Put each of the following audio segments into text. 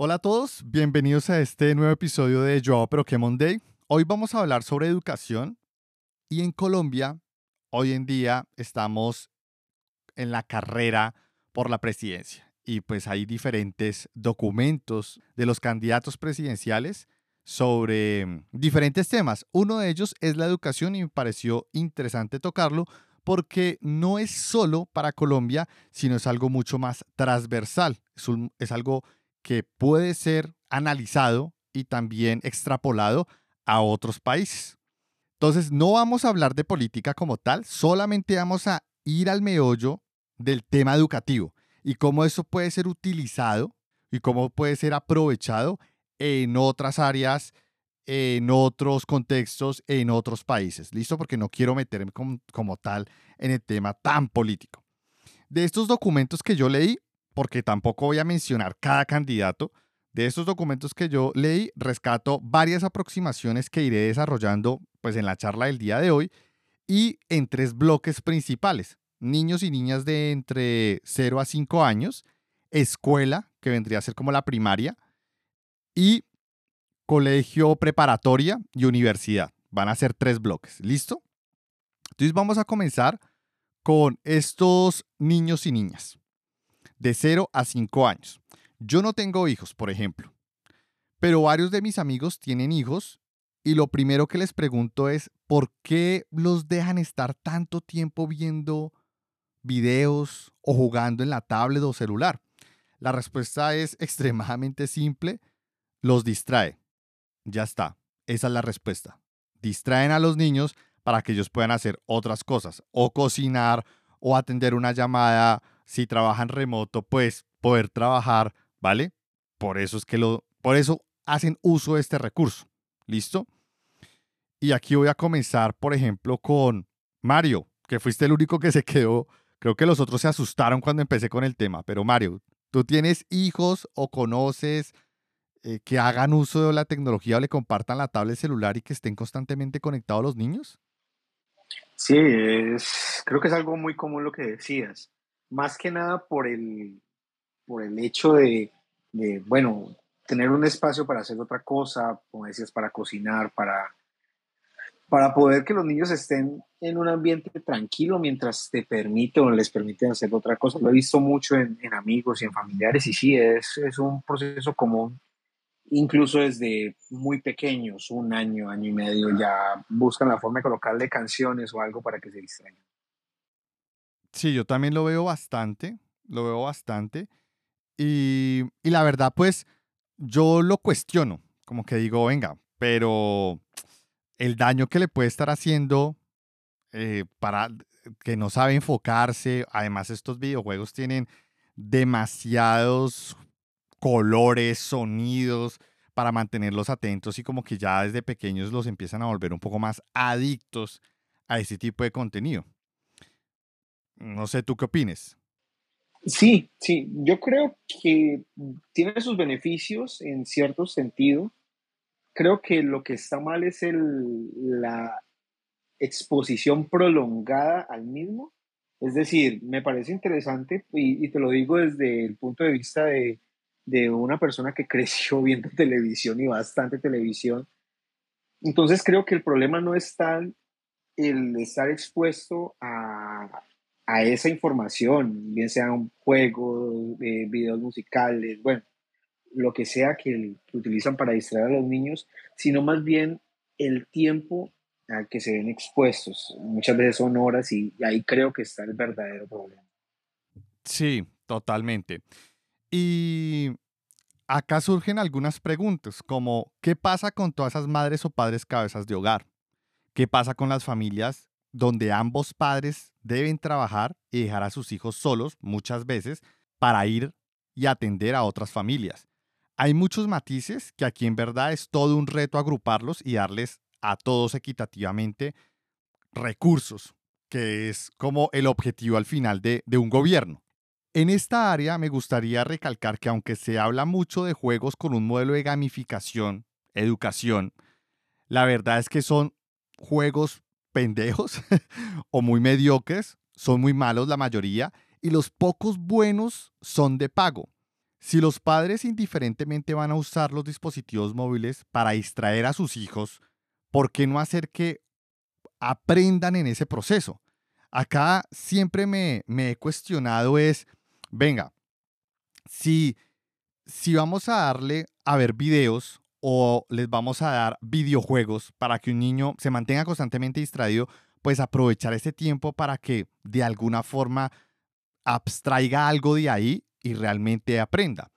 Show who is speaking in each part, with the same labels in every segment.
Speaker 1: Hola a todos, bienvenidos a este nuevo episodio de Yo Pero que Monday. Hoy vamos a hablar sobre educación y en Colombia hoy en día estamos en la carrera por la presidencia y pues hay diferentes documentos de los candidatos presidenciales sobre diferentes temas. Uno de ellos es la educación y me pareció interesante tocarlo porque no es solo para Colombia, sino es algo mucho más transversal. Es, es algo que puede ser analizado y también extrapolado a otros países. Entonces, no vamos a hablar de política como tal, solamente vamos a ir al meollo del tema educativo y cómo eso puede ser utilizado y cómo puede ser aprovechado en otras áreas, en otros contextos, en otros países. ¿Listo? Porque no quiero meterme como, como tal en el tema tan político. De estos documentos que yo leí, porque tampoco voy a mencionar cada candidato. De estos documentos que yo leí, rescato varias aproximaciones que iré desarrollando pues en la charla del día de hoy y en tres bloques principales. Niños y niñas de entre 0 a 5 años, escuela, que vendría a ser como la primaria, y colegio preparatoria y universidad. Van a ser tres bloques. ¿Listo? Entonces vamos a comenzar con estos niños y niñas de 0 a 5 años. Yo no tengo hijos, por ejemplo, pero varios de mis amigos tienen hijos y lo primero que les pregunto es, ¿por qué los dejan estar tanto tiempo viendo videos o jugando en la tablet o celular? La respuesta es extremadamente simple, los distrae. Ya está, esa es la respuesta. Distraen a los niños para que ellos puedan hacer otras cosas, o cocinar, o atender una llamada, si trabajan remoto, pues poder trabajar, ¿vale? Por eso es que lo, por eso hacen uso de este recurso. ¿Listo? Y aquí voy a comenzar, por ejemplo, con Mario, que fuiste el único que se quedó. Creo que los otros se asustaron cuando empecé con el tema, pero Mario, ¿tú tienes hijos o conoces eh, que hagan uso de la tecnología o le compartan la tablet celular y que estén constantemente conectados los niños?
Speaker 2: Sí, es, creo que es algo muy común lo que decías más que nada por el, por el hecho de, bueno, tener un espacio para hacer otra cosa, como decías, para cocinar, para, para poder que los niños estén en un ambiente tranquilo mientras te permite o les permite hacer otra cosa. Lo he visto mucho en, amigos y en familiares y sí, es, es, un proceso común. Incluso desde muy pequeños, un año, año y medio, ya buscan la forma de colocarle canciones o algo para que se distraigan.
Speaker 1: Sí, yo también lo veo bastante, lo veo bastante. Y, la verdad, pues yo lo cuestiono, como que digo, venga, pero el daño que le puede estar haciendo eh, para que no sabe enfocarse, además estos videojuegos tienen demasiados colores, sonidos para mantenerlos atentos y como que ya desde pequeños los empiezan a volver un poco más adictos a ese tipo de contenido. No sé, ¿tú qué opines?
Speaker 2: Sí, sí, yo creo que tiene sus beneficios en cierto sentido. Creo que lo que está mal es el, la exposición prolongada al mismo. Es decir, me parece interesante y, te lo digo desde el punto de vista de, de una persona que creció viendo televisión y bastante televisión. Entonces creo que el problema no está el estar expuesto a, a esa información, bien sean juegos, eh, videos musicales, bueno, lo que sea que, utilizan para distraer a los niños, sino más bien el tiempo al que se ven expuestos. Muchas veces son horas y, y ahí creo que está el verdadero problema.
Speaker 1: Sí, totalmente. Y acá surgen algunas preguntas, como ¿qué pasa con todas esas madres o padres cabezas de hogar? ¿Qué pasa con las familias donde ambos padres deben trabajar y dejar a sus hijos solos muchas veces para ir y atender a otras familias. Hay muchos matices que aquí en verdad es todo un reto agruparlos y darles a todos equitativamente recursos, que es como el objetivo al final de, de un gobierno. En esta área me gustaría recalcar que aunque se habla mucho de juegos con un modelo de gamificación, educación, la verdad es que son juegos pendejos o muy mediocres, son muy malos la mayoría, y los pocos buenos son de pago. Si los padres indiferentemente van a usar los dispositivos móviles para distraer a sus hijos, ¿por qué no hacer que aprendan en ese proceso? Acá siempre me, he cuestionado es, venga, si, si vamos a darle a ver videos o les vamos a dar videojuegos para que un niño se mantenga constantemente distraído, pues aprovechar ese tiempo para que de alguna forma abstraiga algo de ahí y realmente aprenda.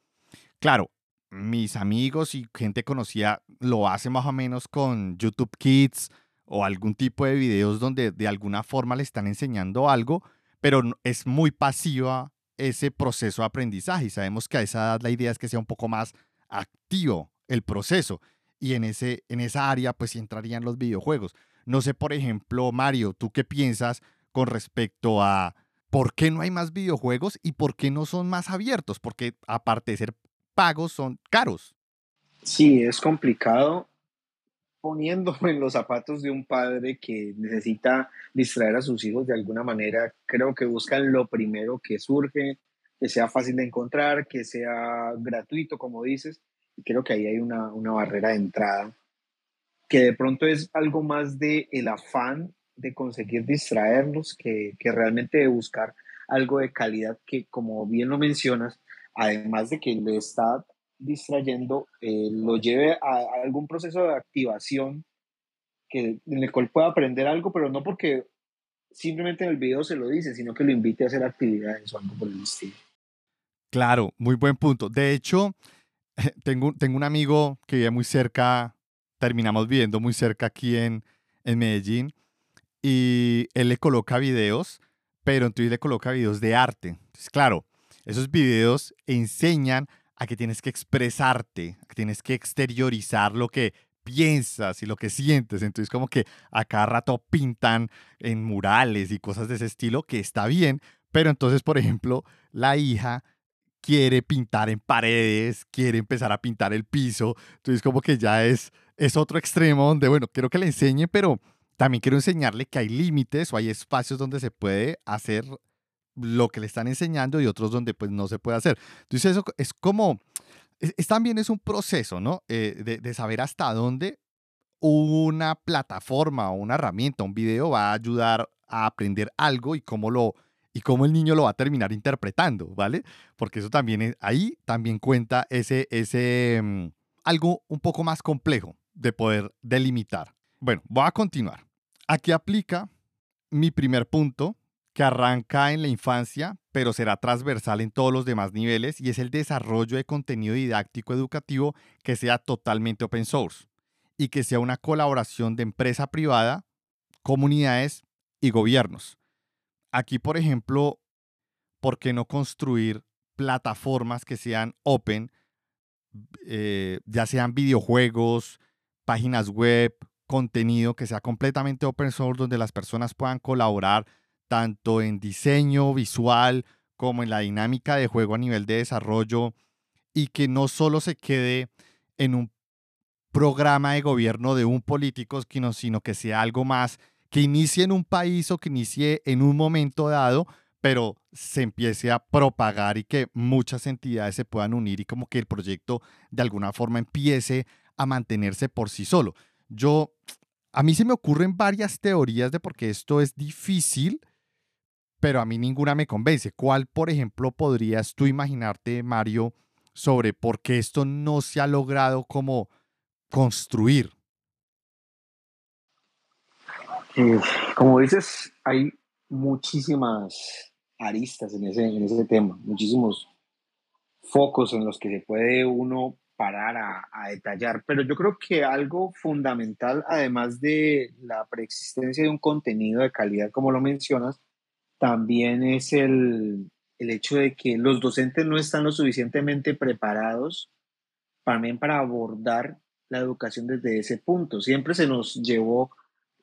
Speaker 1: Claro, mis amigos y gente conocida lo hacen más o menos con YouTube Kids o algún tipo de videos donde de alguna forma le están enseñando algo, pero es muy pasiva ese proceso de aprendizaje y sabemos que a esa edad la idea es que sea un poco más activo el proceso y en, ese, en esa área pues entrarían los videojuegos. No sé, por ejemplo, Mario, ¿tú qué piensas con respecto a por qué no hay más videojuegos y por qué no son más abiertos? Porque aparte de ser pagos, son caros.
Speaker 2: Sí, es complicado poniéndome en los zapatos de un padre que necesita distraer a sus hijos de alguna manera, creo que buscan lo primero que surge, que sea fácil de encontrar, que sea gratuito, como dices, creo que ahí hay una, barrera de entrada, que de pronto es algo más de el afán de conseguir distraerlos que, que realmente de buscar algo de calidad que, como bien lo mencionas, además de que le está distrayendo, eh, lo lleve a, algún proceso de activación que, en el cual pueda aprender algo, pero no porque simplemente en el video se lo dice, sino que lo invite a hacer actividades o algo por el estilo.
Speaker 1: Claro, muy buen punto. De hecho, tengo, tengo un amigo que vive muy cerca, terminamos viviendo muy cerca aquí en, en Medellín, y él le coloca videos, pero entonces le coloca videos de arte. Entonces, claro, esos videos enseñan a que tienes que expresarte, a que tienes que exteriorizar lo que piensas y lo que sientes. Entonces como que a cada rato pintan en murales y cosas de ese estilo, que está bien, pero entonces, por ejemplo, la hija quiere pintar en paredes, quiere empezar a pintar el piso, entonces como que ya es, es otro extremo donde, bueno, quiero que le enseñe, pero también quiero enseñarle que hay límites o hay espacios donde se puede hacer lo que le están enseñando y otros donde pues no se puede hacer. Entonces eso es como, es, también es un proceso, ¿no? Eh, de, de, saber hasta dónde una plataforma o una herramienta, un video va a ayudar a aprender algo y cómo lo y cómo el niño lo va a terminar interpretando, ¿vale? Porque eso también ahí también cuenta ese, ese mm, algo un poco más complejo de poder delimitar. Bueno, voy a continuar. Aquí aplica mi primer punto que arranca en la infancia, pero será transversal en todos los demás niveles y es el desarrollo de contenido didáctico educativo que sea totalmente open source y que sea una colaboración de empresa privada, comunidades y gobiernos. Aquí, por ejemplo, ¿por qué no construir plataformas que sean open, eh, ya sean videojuegos, páginas web, contenido que sea completamente open source donde las personas puedan colaborar tanto en diseño visual como en la dinámica de juego a nivel de desarrollo y que no solo se quede en un programa de gobierno de un político, sino, sino que sea algo más que inicie en un país o que inicie en un momento dado, pero se empiece a propagar y que muchas entidades se puedan unir y como que el proyecto de alguna forma empiece a mantenerse por sí solo. Yo, a mí se me ocurren varias teorías de por qué esto es difícil, pero a mí ninguna me convence. ¿Cuál, por ejemplo, podrías tú imaginarte, Mario, sobre por qué esto no se ha logrado como construir?
Speaker 2: Eh, como dices, hay muchísimas aristas en ese, en ese tema, muchísimos focos en los que se puede uno parar a, a, detallar, pero yo creo que algo fundamental, además de la preexistencia de un contenido de calidad, como lo mencionas, también es el, hecho de que los docentes no están lo suficientemente preparados también para abordar la educación desde ese punto. Siempre se nos llevó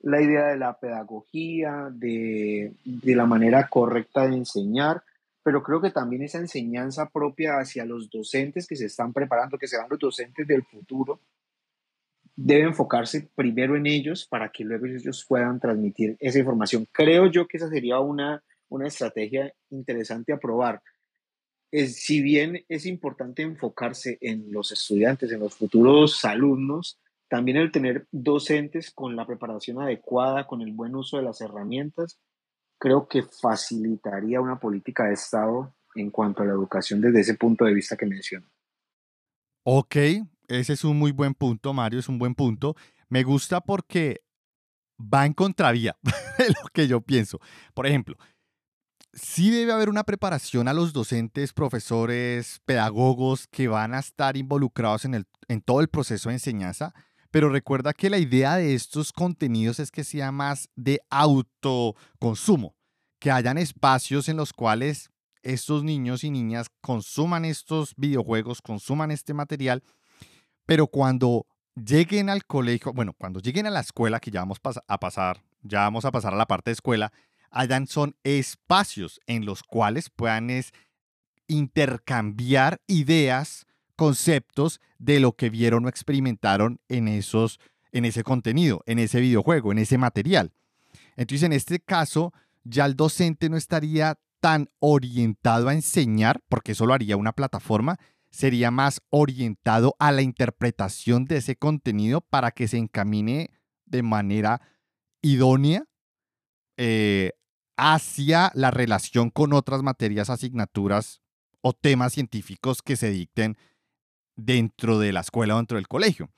Speaker 2: la idea de la pedagogía, de, de, la manera correcta de enseñar, pero creo que también esa enseñanza propia hacia los docentes que se están preparando, que serán los docentes del futuro, debe enfocarse primero en ellos para que luego ellos puedan transmitir esa información. Creo yo que esa sería una, una estrategia interesante a probar. si bien es importante enfocarse en los estudiantes, en los futuros alumnos, también el tener docentes con la preparación adecuada, con el buen uso de las herramientas, creo que facilitaría una política de Estado en cuanto a la educación desde ese punto de vista que menciono.
Speaker 1: Ok, ese es un muy buen punto, Mario, es un buen punto. Me gusta porque va en contravía de lo que yo pienso. Por ejemplo, sí debe haber una preparación a los docentes, profesores, pedagogos que van a estar involucrados en, el, en todo el proceso de enseñanza, pero recuerda que la idea de estos contenidos es que sea más de autoconsumo, que hayan espacios en los cuales estos niños y niñas consuman estos videojuegos, consuman este material, pero cuando lleguen al colegio, bueno, cuando lleguen a la escuela, que ya vamos a pasar, ya vamos a pasar a la parte de escuela, hayan son espacios en los cuales puedan intercambiar ideas, conceptos de lo que vieron o experimentaron en esos en ese contenido, en ese videojuego, en ese material. Entonces, en este caso, ya el docente no estaría tan orientado a enseñar, porque eso lo haría una plataforma, sería más orientado a la interpretación de ese contenido para que se encamine de manera idónea eh, hacia la relación con otras materias, asignaturas o temas científicos que se dicten dentro de la escuela o dentro del colegio.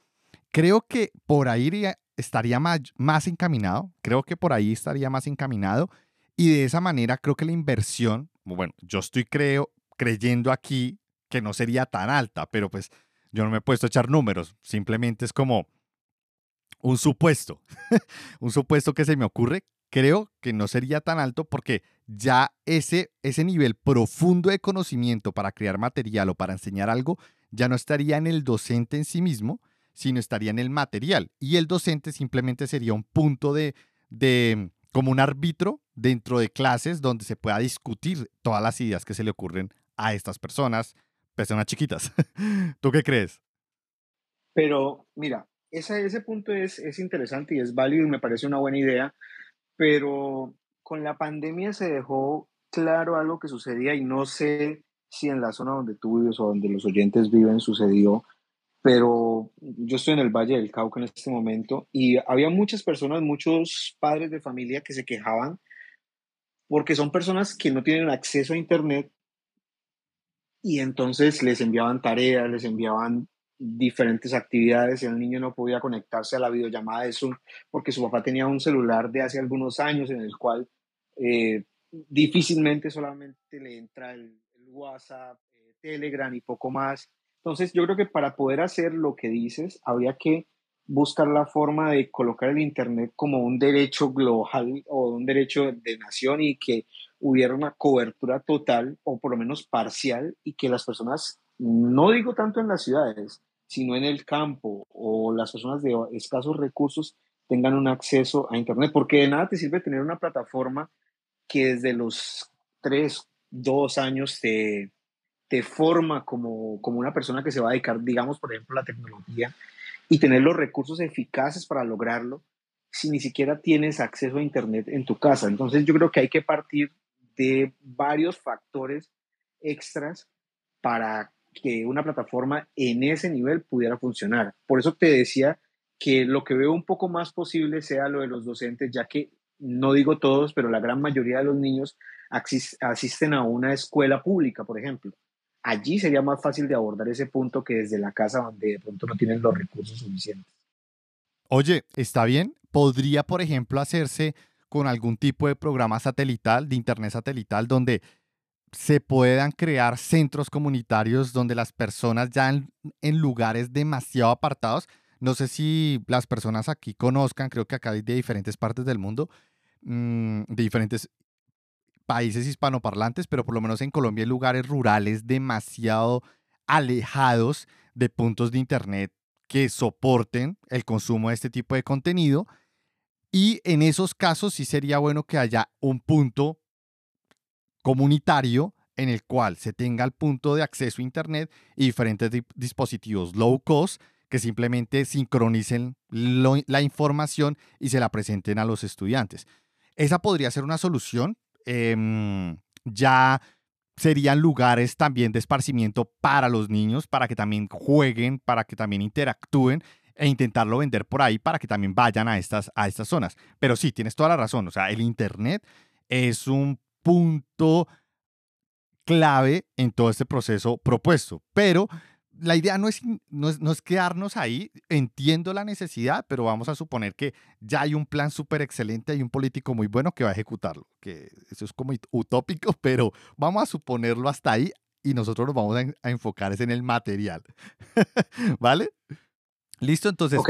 Speaker 1: Creo que por ahí estaría más, más encaminado, creo que por ahí estaría más encaminado y de esa manera creo que la inversión, bueno, yo estoy creo, creyendo aquí que no sería tan alta, pero pues yo no me he puesto a echar números, simplemente es como un supuesto, un supuesto que se me ocurre creo que no sería tan alto porque ya ese, ese nivel profundo de conocimiento para crear material o para enseñar algo ya no estaría en el docente en sí mismo, sino estaría en el material. Y el docente simplemente sería un punto de, de como un árbitro dentro de clases donde se pueda discutir todas las ideas que se le ocurren a estas personas, personas chiquitas. ¿Tú qué crees?
Speaker 2: Pero mira, ese, ese punto es, es interesante y es válido y me parece una buena idea pero con la pandemia se dejó claro algo que sucedía y no sé si en la zona donde tú vives o donde los oyentes viven sucedió, pero yo estoy en el Valle del Cauca en este momento y había muchas personas, muchos padres de familia que se quejaban porque son personas que no tienen acceso a Internet y entonces les enviaban tareas, les enviaban diferentes actividades y el niño no podía conectarse a la videollamada de Zoom porque su papá tenía un celular de hace algunos años en el cual eh, difícilmente solamente le entra el, WhatsApp, eh, Telegram y poco más. Entonces yo creo que para poder hacer lo que dices habría que buscar la forma de colocar el Internet como un derecho global o un derecho de nación y que hubiera una cobertura total o por lo menos parcial y que las personas, no digo tanto en las ciudades, sino en el campo o las personas de escasos recursos tengan un acceso a Internet, porque de nada te sirve tener una plataforma que desde los tres, dos años te, te forma como, como una persona que se va a dedicar, digamos, por ejemplo, a la tecnología y tener los recursos eficaces para lograrlo si ni siquiera tienes acceso a Internet en tu casa. Entonces yo creo que hay que partir de varios factores extras para que una plataforma en ese nivel pudiera funcionar. Por eso te decía que lo que veo un poco más posible sea lo de los docentes, ya que no digo todos, pero la gran mayoría de los niños asisten a una escuela pública, por ejemplo. Allí sería más fácil de abordar ese punto que desde la casa donde de pronto no tienen los recursos suficientes.
Speaker 1: Oye, está bien. Podría, por ejemplo, hacerse con algún tipo de programa satelital, de internet satelital, donde se puedan crear centros comunitarios donde las personas ya en, lugares demasiado apartados, no sé si las personas aquí conozcan, creo que acá hay de diferentes partes del mundo, mm, de diferentes países hispanoparlantes, pero por lo menos en Colombia hay lugares rurales demasiado alejados de puntos de internet que soporten el consumo de este tipo de contenido. Y en esos casos sí sería bueno que haya un punto comunitario en el cual se tenga el punto de acceso a Internet y diferentes dispositivos low cost que simplemente sincronicen la información y se la presenten a los estudiantes. Esa podría ser una solución. Em, ya serían lugares también de esparcimiento para los niños, para que también jueguen, para que también interactúen e intentarlo vender por ahí para que también vayan a estas, a estas zonas. Pero sí, tienes toda la razón. O sea, el Internet es un punto clave en todo este proceso propuesto. Pero la idea no es, no es, quedarnos ahí, entiendo la necesidad, pero vamos a suponer que ya hay un plan súper excelente, hay un político muy bueno que va a ejecutarlo, que eso es como utópico, pero vamos a suponerlo hasta ahí y nosotros nos vamos a, enfocar en el material, ¿vale? ¿Listo? Entonces,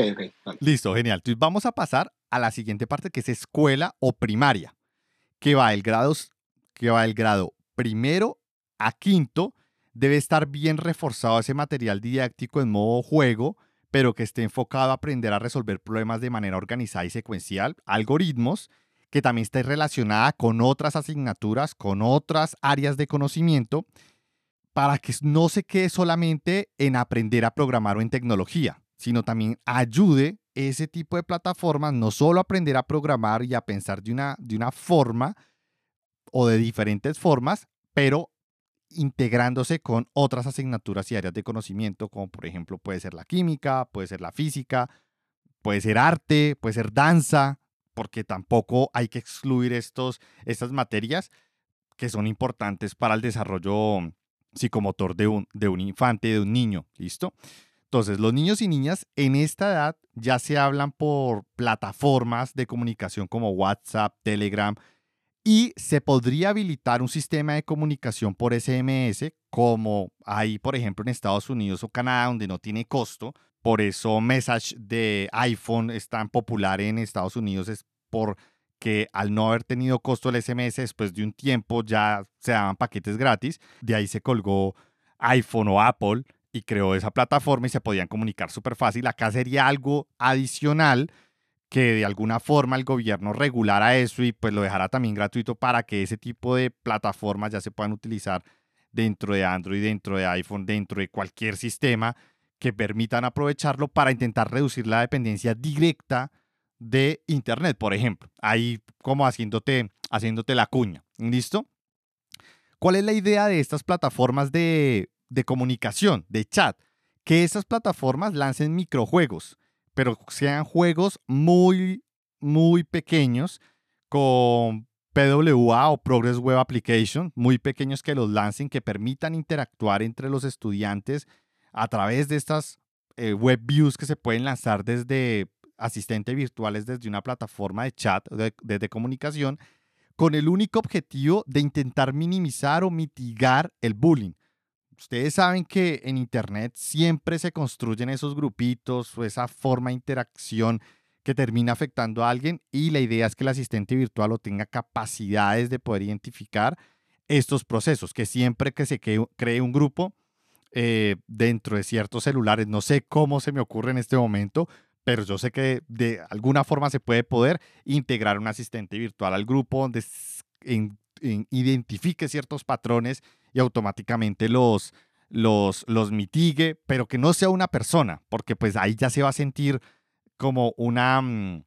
Speaker 1: listo, genial. Entonces vamos a pasar a la siguiente parte que es escuela o primaria, que va el grado, que va el grado primero a quinto, debe estar bien reforzado ese material didáctico en modo juego, pero que esté enfocado a aprender a resolver problemas de manera organizada y secuencial, algoritmos, que también esté relacionada con otras asignaturas, con otras áreas de conocimiento, para que no se quede solamente en aprender a programar o en tecnología, sino también ayude ese tipo de plataformas no solo a aprender a programar y a pensar de una, de una forma o de diferentes formas, pero integrándose con otras asignaturas y áreas de conocimiento, como por ejemplo puede ser la química, puede ser la física, puede ser arte, puede ser danza, porque tampoco hay que excluir estos, estas materias que son importantes para el desarrollo psicomotor de un, de un infante, de un niño, ¿listo? Entonces, los niños y niñas en esta edad ya se hablan por plataformas de comunicación como WhatsApp, Telegram, y se podría habilitar un sistema de comunicación por SMS como hay, por ejemplo, en Estados Unidos o Canadá, donde no tiene costo. Por eso Message de iPhone es tan popular en Estados Unidos, es porque al no haber tenido costo el SMS, después de un tiempo ya se daban paquetes gratis. De ahí se colgó iPhone o Apple y creó esa plataforma y se podían comunicar súper fácil. Acá sería algo adicional que de alguna forma el gobierno regulara eso y pues lo dejara también gratuito para que ese tipo de plataformas ya se puedan utilizar dentro de Android, dentro de iPhone, dentro de cualquier sistema que permitan aprovecharlo para intentar reducir la dependencia directa de Internet, por ejemplo. Ahí como haciéndote, haciéndote la cuña. ¿Listo? ¿Cuál es la idea de estas plataformas de, de comunicación, de chat? Que estas plataformas lancen microjuegos pero sean juegos muy, muy pequeños con PWA o Progress Web Application, muy pequeños que los lancen, que permitan interactuar entre los estudiantes a través de estas eh, web views que se pueden lanzar desde asistentes virtuales desde una plataforma de chat, de, de comunicación, con el único objetivo de intentar minimizar o mitigar el bullying. Ustedes saben que en Internet siempre se construyen esos grupitos o esa forma de interacción que termina afectando a alguien y la idea es que el asistente virtual o tenga capacidades de poder identificar estos procesos, que siempre que se cree un grupo eh, dentro de ciertos celulares, no sé cómo se me ocurre en este momento, pero yo sé que de alguna forma se puede poder integrar un asistente virtual al grupo donde identifique ciertos patrones y automáticamente los, los, los mitigue, pero que no sea una persona, porque pues ahí ya se va a sentir como una mm,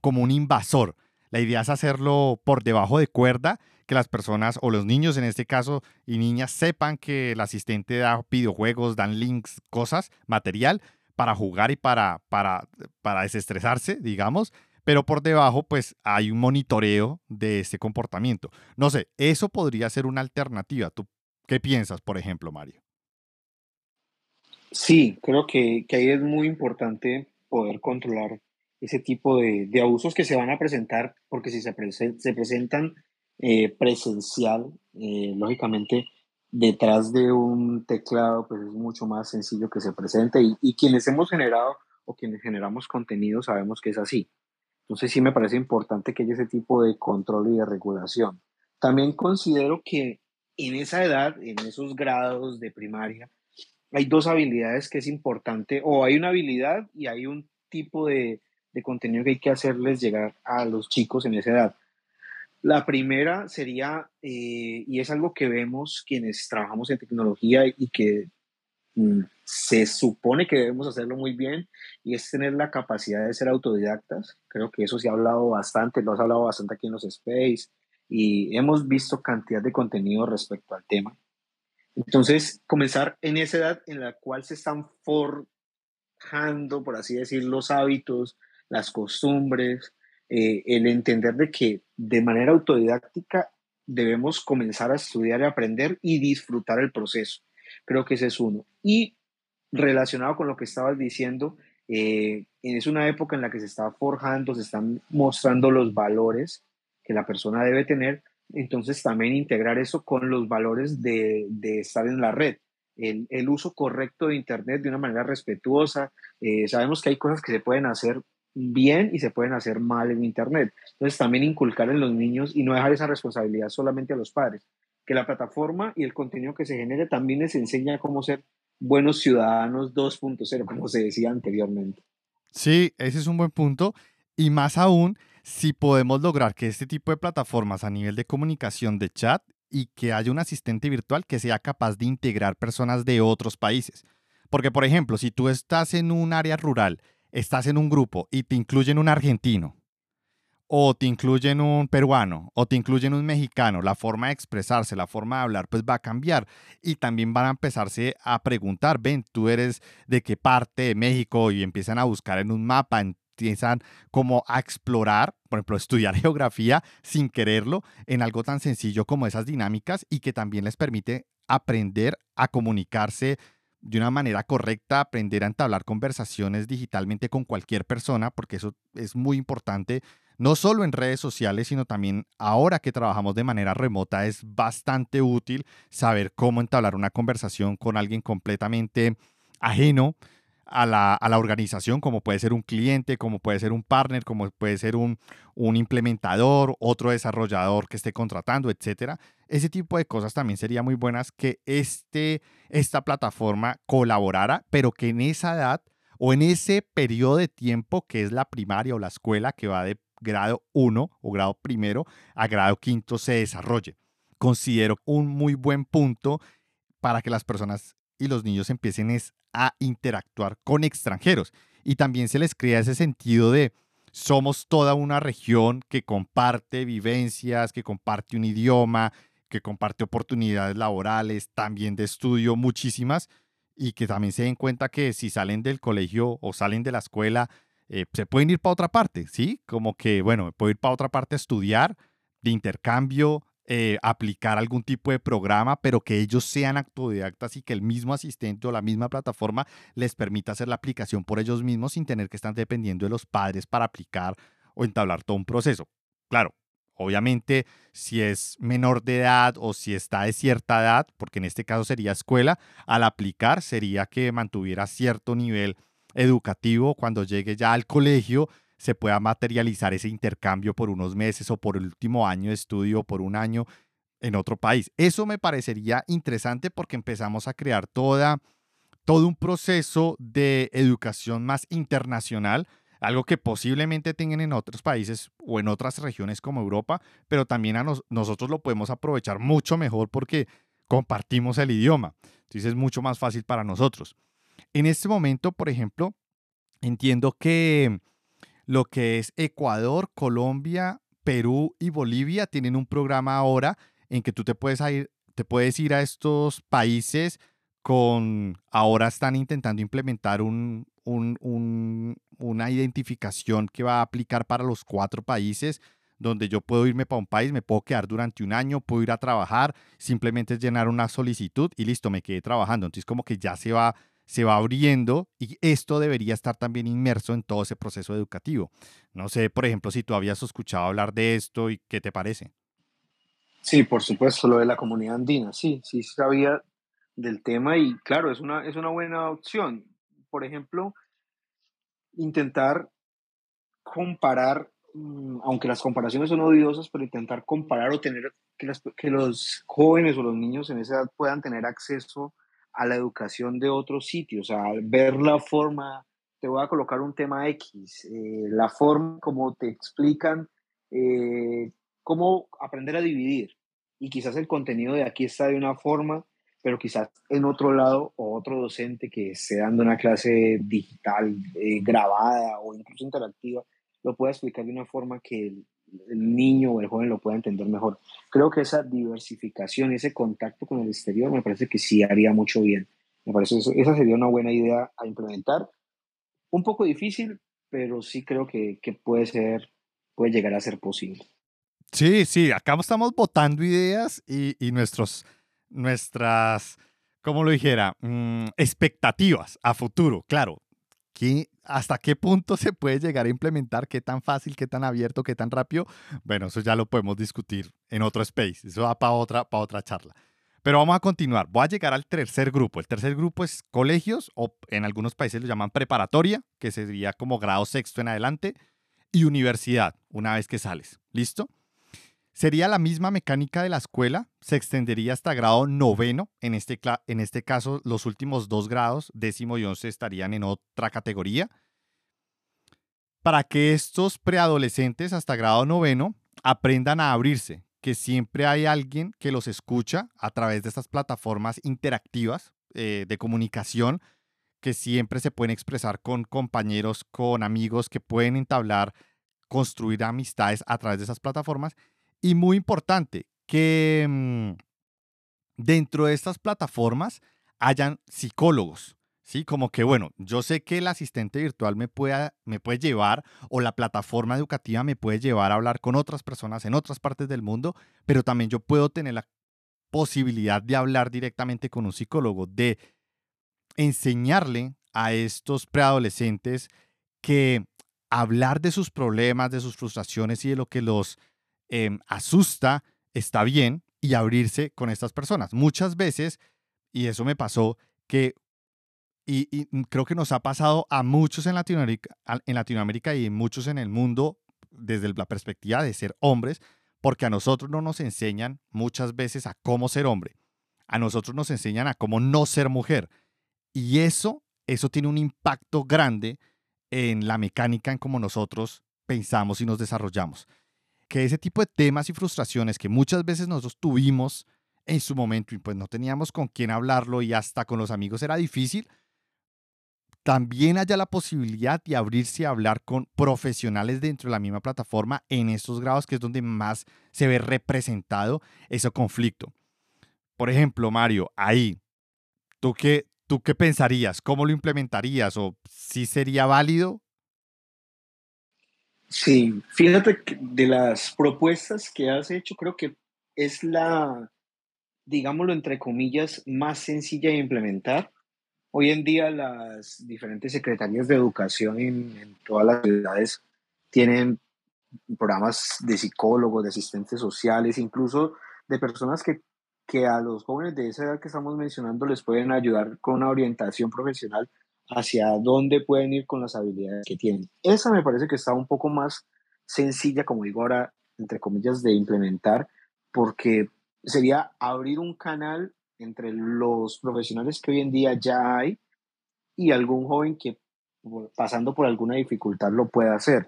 Speaker 1: como un invasor. La idea es hacerlo por debajo de cuerda, que las personas o los niños en este caso y niñas sepan que el asistente da videojuegos, dan links, cosas, material para jugar y para, para, para desestresarse, digamos, pero por debajo pues hay un monitoreo de este comportamiento. No sé, eso podría ser una alternativa. ¿Tú qué piensas, por ejemplo, Mario?
Speaker 2: Sí, creo que, ahí es muy importante poder controlar ese tipo de, abusos que se van a presentar, porque si se, se presentan eh, presencial, eh, lógicamente detrás de un teclado, pues es mucho más sencillo que se presente y quienes hemos generado o quienes generamos contenido sabemos que es así. Entonces sí me parece importante que haya ese tipo de control y de regulación. También considero que en esa edad, en esos grados de primaria, hay dos habilidades que es importante, o hay una habilidad y hay un tipo de, contenido que hay que hacerles llegar a los chicos en esa edad. La primera sería, eh, y es algo que vemos quienes trabajamos en tecnología y que mm, se supone que debemos hacerlo muy bien y es tener la capacidad de ser autodidactas. Creo que eso se ha hablado bastante, lo has hablado bastante aquí en los Space y hemos visto cantidad de contenido respecto al tema. Entonces, comenzar en esa edad en la cual se están forjando, por así decir, los hábitos, las costumbres, eh, el entender de que de manera autodidáctica debemos comenzar a estudiar y aprender y disfrutar el proceso. Creo que ese es uno. Y relacionado con lo que estabas diciendo, eh, es una época en la que se está forjando, se están mostrando los valores que la persona debe tener, entonces también integrar eso con los valores de, de estar en la red. El, el, uso correcto de Internet de una manera respetuosa. Eh, sabemos que hay cosas que se pueden hacer bien y se pueden hacer mal en Internet. Entonces también inculcar en los niños y no dejar esa responsabilidad solamente a los padres. Que la plataforma y el contenido que se genere también les enseña cómo ser buenos ciudadanos 2.0, como se decía anteriormente.
Speaker 1: Sí, ese es un buen punto. Y más aún, si podemos lograr que este tipo de plataformas a nivel de comunicación de chat y que haya un asistente virtual que sea capaz de integrar personas de otros países. Porque, por ejemplo, si tú estás en un área rural, estás en un grupo y te incluyen un argentino, o te incluyen un peruano, o te incluyen un mexicano, la forma de expresarse, la forma de hablar, pues va a cambiar. Y también van a empezarse a preguntar, ven, tú eres de qué parte de México, y empiezan a buscar en un mapa, empiezan como a explorar, por ejemplo, estudiar geografía sin quererlo en algo tan sencillo como esas dinámicas y que también les permite aprender a comunicarse de una manera correcta, aprender a entablar conversaciones digitalmente con cualquier persona, porque eso es muy importante, no solo en redes sociales, sino también ahora que trabajamos de manera remota, es bastante útil saber cómo entablar una conversación con alguien completamente ajeno a la, organización, como puede ser un cliente, como puede ser un partner, como puede ser un, un implementador, otro desarrollador que esté contratando, etcétera. Ese tipo de cosas también sería muy buenas que este, esta plataforma colaborara, pero que en esa edad o en ese periodo de tiempo que es la primaria o la escuela que va de grado 1 o grado primero a grado quinto se desarrolle. Considero un muy buen punto para que las personas y los niños empiecen a interactuar con extranjeros. Y también se les crea ese sentido de somos toda una región que comparte vivencias, que comparte un idioma, que comparte oportunidades laborales, también de estudio, muchísimas, y que también se den cuenta que si salen del colegio o salen de la escuela, eh, se pueden ir para otra parte, ¿sí? Como que, bueno, puedo ir para otra parte a estudiar, de intercambio, eh, aplicar algún tipo de programa, pero que ellos sean autodidactas y que el mismo asistente o la misma plataforma les permita hacer la aplicación por ellos mismos sin tener que estar dependiendo de los padres para aplicar o entablar todo un proceso. Claro, obviamente si es menor de edad o si está de cierta edad, porque en este caso sería escuela, al aplicar sería que mantuviera cierto nivel educativo cuando llegue ya al colegio se pueda materializar ese intercambio por unos meses o por el último año de estudio por un año en otro país. Eso me parecería interesante porque empezamos a crear toda, todo un proceso de educación más internacional, algo que posiblemente tengan en otros países o en otras regiones como Europa, pero también a nosotros lo podemos aprovechar mucho mejor porque compartimos el idioma. Entonces es mucho más fácil para nosotros. En este momento, por ejemplo, entiendo que lo que es Ecuador, Colombia, Perú y Bolivia tienen un programa ahora en que tú te puedes ir, te puedes ir a estos países con, ahora están intentando implementar un, una identificación que va a aplicar para los cuatro países, donde yo puedo irme para un país, me puedo quedar durante un año, puedo ir a trabajar, simplemente llenar una solicitud y listo, me quedé trabajando. Entonces como que ya se va se va abriendo y esto debería estar también inmerso en todo ese proceso educativo. No sé, por ejemplo, si tú habías escuchado hablar de esto y qué te parece.
Speaker 2: Sí, por supuesto, lo de la comunidad andina, sí, sí sabía del tema y claro, es una, es una buena opción. Por ejemplo, intentar comparar, mm, aunque las comparaciones son odiosas, pero intentar comparar o tener que, que los jóvenes o los niños en esa edad puedan tener acceso a la educación de otros sitios, a ver la forma, te voy a colocar un tema X, eh, la forma como te explican eh, cómo aprender a dividir. Y quizás el contenido de aquí está de una forma, pero quizás en otro lado o otro docente que esté dando una clase digital, eh, grabada o incluso interactiva, lo pueda explicar de una forma que niño o el joven lo pueda entender mejor. Creo que esa diversificación, ese contacto con el exterior, me parece que sí haría mucho bien. Me parece que esa sería una buena idea a implementar. Un poco difícil, pero sí creo que, que puede ser, puede llegar a ser posible.
Speaker 1: Sí, sí, acá estamos votando ideas y, y nuestros, nuestras, como lo dijera, mm, expectativas a futuro. Claro, ¿qué, ¿hasta qué punto se puede llegar a implementar? ¿Qué tan fácil, qué tan abierto, qué tan rápido? Bueno, eso ya lo podemos discutir en otro space. Eso va para otra, para otra charla. Pero vamos a continuar. Voy a llegar al tercer grupo. El tercer grupo es colegios o en algunos países lo llaman preparatoria, que sería como grado sexto en adelante, y universidad, una vez que sales. ¿Listo? Sería la misma mecánica de la escuela, se extendería hasta grado noveno, en este, en este caso los últimos dos grados, décimo y once, estarían en otra categoría, para que estos preadolescentes hasta grado noveno aprendan a abrirse, que siempre hay alguien que los escucha a través de estas plataformas interactivas eh, de comunicación, que siempre se pueden expresar con compañeros, con amigos, que pueden entablar, construir amistades a través de esas plataformas y muy importante, que mm, dentro de estas plataformas hayan psicólogos, ¿sí? Como que, bueno, yo sé que el asistente virtual me puede, me puede llevar o la plataforma educativa me puede llevar a hablar con otras personas en otras partes del mundo, pero también yo puedo tener la posibilidad de hablar directamente con un psicólogo, de enseñarle a estos preadolescentes que hablar de sus problemas, de sus frustraciones y de lo que los Em, asusta, está bien, y abrirse con estas personas. Muchas veces, y eso me pasó, que, y, creo que nos ha pasado a muchos en Latinoamérica, en Latinoamérica y muchos en el mundo desde la perspectiva de ser hombres, porque a nosotros no nos enseñan muchas veces a cómo ser hombre. A nosotros nos enseñan a cómo no ser mujer. Y eso, eso tiene un impacto grande en la mecánica en cómo nosotros pensamos y nos desarrollamos que ese tipo de temas y frustraciones que muchas veces nosotros tuvimos en su momento y pues no teníamos con quién hablarlo y hasta con los amigos era difícil, también haya la posibilidad de abrirse a hablar con profesionales dentro de la misma plataforma en estos grados, que es donde más se ve representado ese conflicto. Por ejemplo, Mario, ahí, ¿tú qué, ¿tú qué pensarías? ¿Cómo lo implementarías? ¿O si sería válido
Speaker 2: Sí, fíjate que de las propuestas que has hecho, creo que es la, digámoslo entre comillas, más sencilla de implementar. Hoy en día las diferentes secretarías de educación en, todas las ciudades tienen programas de psicólogos, de asistentes sociales, incluso de personas que, que a los jóvenes de esa edad que estamos mencionando les pueden ayudar con una orientación profesional hacia dónde pueden ir con las habilidades que tienen. Esa me parece que está un poco más sencilla, como digo ahora, entre comillas, de implementar, porque sería abrir un canal entre los profesionales que hoy en día ya hay y algún joven que pasando por alguna dificultad lo pueda hacer.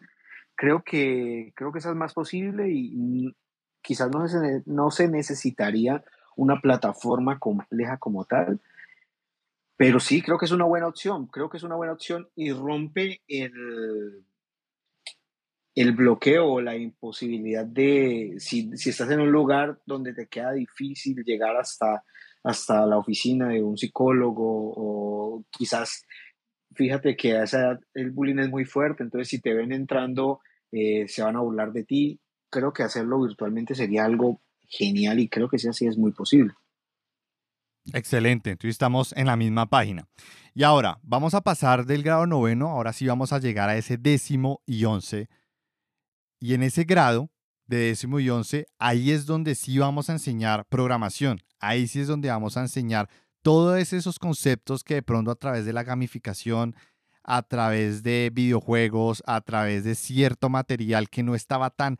Speaker 2: Creo que, creo que eso es más posible y quizás no se, no se necesitaría una plataforma compleja como tal, pero sí, creo que es una buena opción, creo que es una buena opción y rompe el, el bloqueo o la imposibilidad de, si, si, estás en un lugar donde te queda difícil llegar hasta, hasta la oficina de un psicólogo o quizás, fíjate que a esa edad el bullying es muy fuerte, entonces si te ven entrando eh, se van a burlar de ti, creo que hacerlo virtualmente sería algo genial y creo que sí así es muy posible.
Speaker 1: Excelente, entonces estamos en la misma página. Y ahora vamos a pasar del grado noveno, ahora sí vamos a llegar a ese décimo y once. Y en ese grado de décimo y once, ahí es donde sí vamos a enseñar programación. Ahí sí es donde vamos a enseñar todos esos conceptos que de pronto a través de la gamificación, a través de videojuegos, a través de cierto material que no estaba tan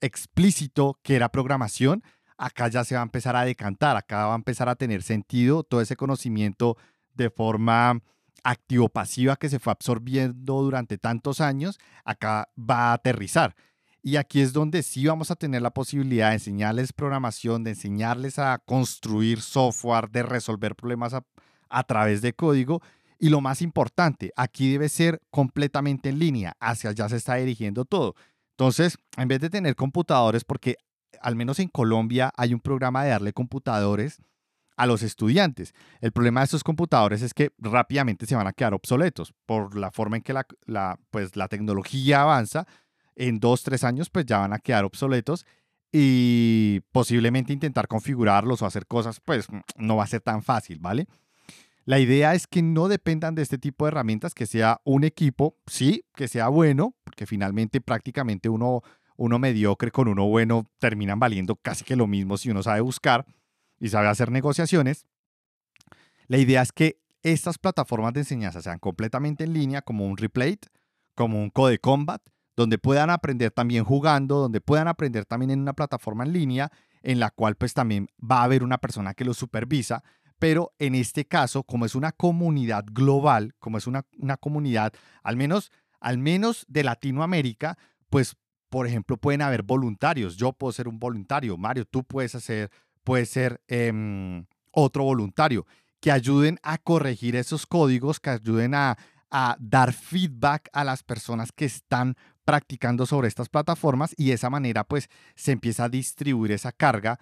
Speaker 1: explícito que era programación, acá ya se va a empezar a decantar, acá va a empezar a tener sentido todo ese conocimiento de forma activo-pasiva que se fue absorbiendo durante tantos años, acá va a aterrizar. Y aquí es donde sí vamos a tener la posibilidad de enseñarles programación, de enseñarles a construir software, de resolver problemas a, través de código. Y lo más importante, aquí debe ser completamente en línea, hacia allá se está dirigiendo todo. Entonces, en vez de tener computadores, porque al menos en Colombia hay un programa de darle computadores a los estudiantes. El problema de estos computadores es que rápidamente se van a quedar obsoletos por la forma en que la, pues, la tecnología avanza. En dos, tres años, pues ya van a quedar obsoletos y posiblemente intentar configurarlos o hacer cosas, pues no va a ser tan fácil, ¿vale? La idea es que no dependan de este tipo de herramientas, que sea un equipo, sí, que sea bueno, porque finalmente prácticamente uno, uno mediocre con uno bueno terminan valiendo casi que lo mismo si uno sabe buscar y sabe hacer negociaciones. La idea es que estas plataformas de enseñanza sean completamente en línea, como un Replate, como un Code Combat, donde puedan aprender también jugando, donde puedan aprender también en una plataforma en línea, en la cual pues también va a haber una persona que los supervisa, pero en este caso, como es una comunidad global, como es una, una comunidad, al menos, al menos de Latinoamérica, pues, por ejemplo, pueden haber voluntarios. Yo puedo ser un voluntario, Mario, tú puedes hacer ser em, otro voluntario, que ayuden a corregir esos códigos, que ayuden a, dar feedback a las personas que están practicando sobre estas plataformas y de esa manera pues se empieza a distribuir esa carga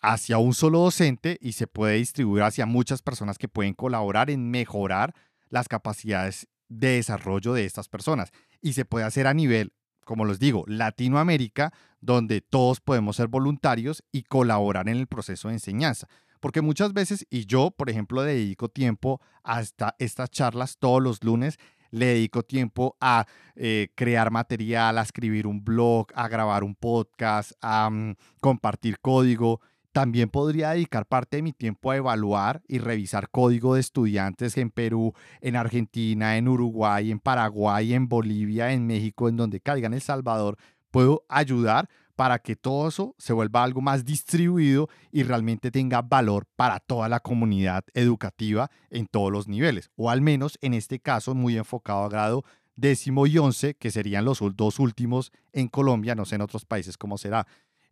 Speaker 1: hacia un solo docente y se puede distribuir hacia muchas personas que pueden colaborar en mejorar las capacidades de desarrollo de estas personas. Y se puede hacer a nivel como les digo, Latinoamérica, donde todos podemos ser voluntarios y colaborar en el proceso de enseñanza. Porque muchas veces, y yo, por ejemplo, dedico tiempo a estas charlas todos los lunes, le dedico tiempo a eh, crear material, a escribir un blog, a grabar un podcast, a mm, compartir código. También podría dedicar parte de mi tiempo a evaluar y revisar código de estudiantes en Perú, en Argentina, en Uruguay, en Paraguay, en Bolivia, en México, en donde caiga en El Salvador. Puedo ayudar para que todo eso se vuelva algo más distribuido y realmente tenga valor para toda la comunidad educativa en todos los niveles, o al menos en este caso muy enfocado a grado décimo y once, que serían los dos últimos en Colombia, no sé en otros países cómo será.